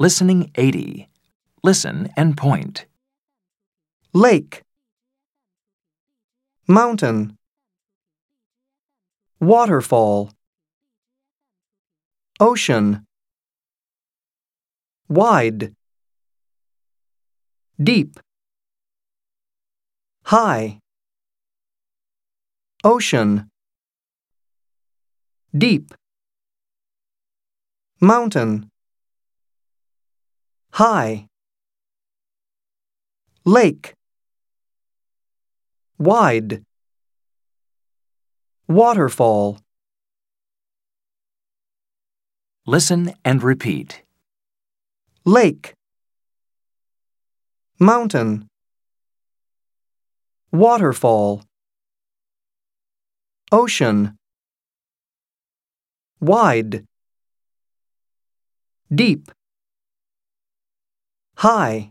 Listening 80. Listen and point. lake, mountain, waterfall, ocean, wide, deep, high, ocean, deep, mountain, high, lake, wide, waterfall, Listen and repeat. lake, mountain, waterfall, ocean, wide, deep, high,